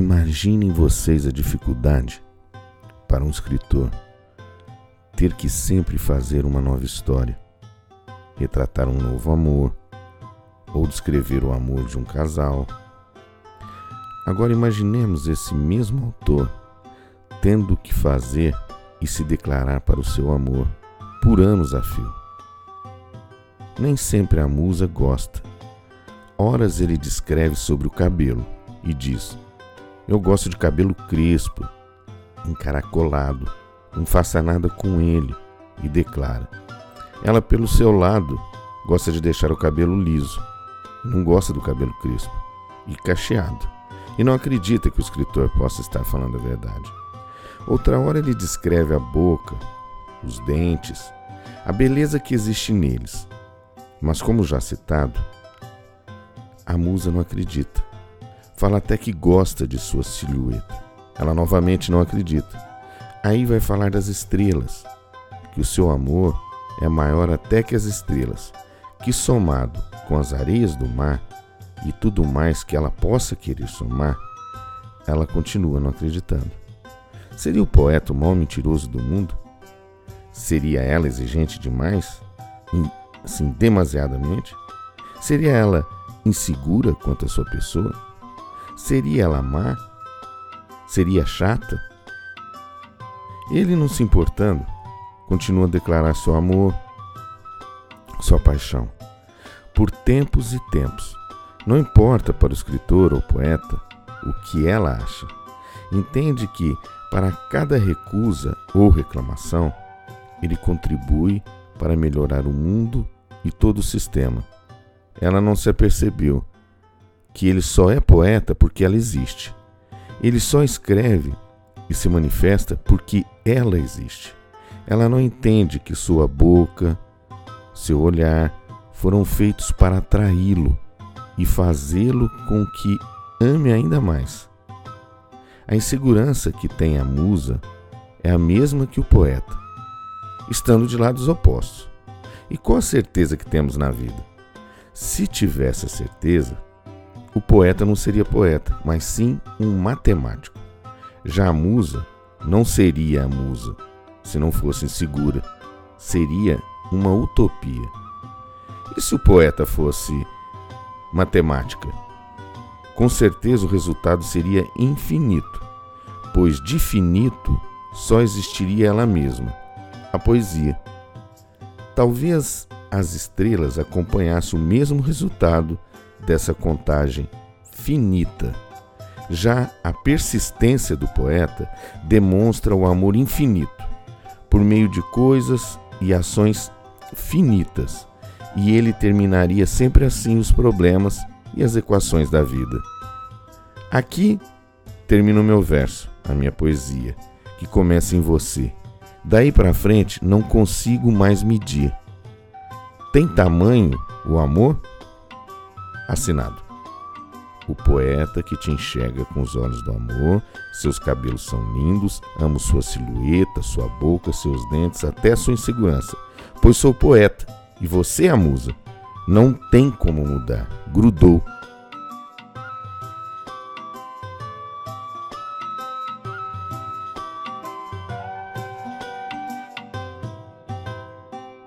Imaginem vocês a dificuldade para um escritor ter que sempre fazer uma nova história, retratar um novo amor ou descrever o amor de um casal. Agora imaginemos esse mesmo autor tendo que fazer e se declarar para o seu amor por anos a fio. Nem sempre a musa gosta. Horas ele descreve sobre o cabelo e diz: Eu gosto de cabelo crespo, encaracolado, não faça nada com ele, e declara. Ela, pelo seu lado, gosta de deixar o cabelo liso, não gosta do cabelo crespo e cacheado, e não acredita que o escritor possa estar falando a verdade. Outra hora ele descreve a boca, os dentes, a beleza que existe neles. Mas, como já citado, a musa não acredita. Fala até que gosta de sua silhueta. Ela novamente não acredita. Aí vai falar das estrelas, que o seu amor é maior até que as estrelas, que somado com as areias do mar e tudo mais que ela possa querer somar, ela continua não acreditando. Seria o poeta o maior mentiroso do mundo? Seria ela exigente demais? Assim, demasiadamente? Seria ela insegura quanto à sua pessoa? Seria ela má? Seria chata? Ele, não se importando, continua a declarar seu amor, sua paixão, por tempos e tempos. Não importa para o escritor ou poeta o que ela acha. Entende que para cada recusa ou reclamação, ele contribui para melhorar o mundo e todo o sistema. Ela não se apercebeu que ele só é poeta porque ela existe. Ele só escreve e se manifesta porque ela existe. Ela não entende que sua boca, seu olhar foram feitos para atraí-lo e fazê-lo com que ame ainda mais. A insegurança que tem a musa é a mesma que o poeta, estando de lados opostos. E qual a certeza que temos na vida? Se tivesse a certeza, o poeta não seria poeta, mas sim um matemático. Já a musa não seria a musa se não fosse insegura, seria uma utopia. E se o poeta fosse matemática? Com certeza o resultado seria infinito pois de finito só existiria ela mesma, a poesia. Talvez as estrelas acompanhassem o mesmo resultado dessa contagem finita. Já a persistência do poeta demonstra o amor infinito, por meio de coisas e ações finitas, e ele terminaria sempre assim os problemas e as equações da vida. Aqui termina o meu verso a minha poesia, que começa em você. Daí para frente não consigo mais medir. Tem tamanho o amor? Assinado. O poeta que te enxerga com os olhos do amor, seus cabelos são lindos, amo sua silhueta, sua boca, seus dentes, até sua insegurança. Pois sou poeta e você é a musa. Não tem como mudar. Grudou.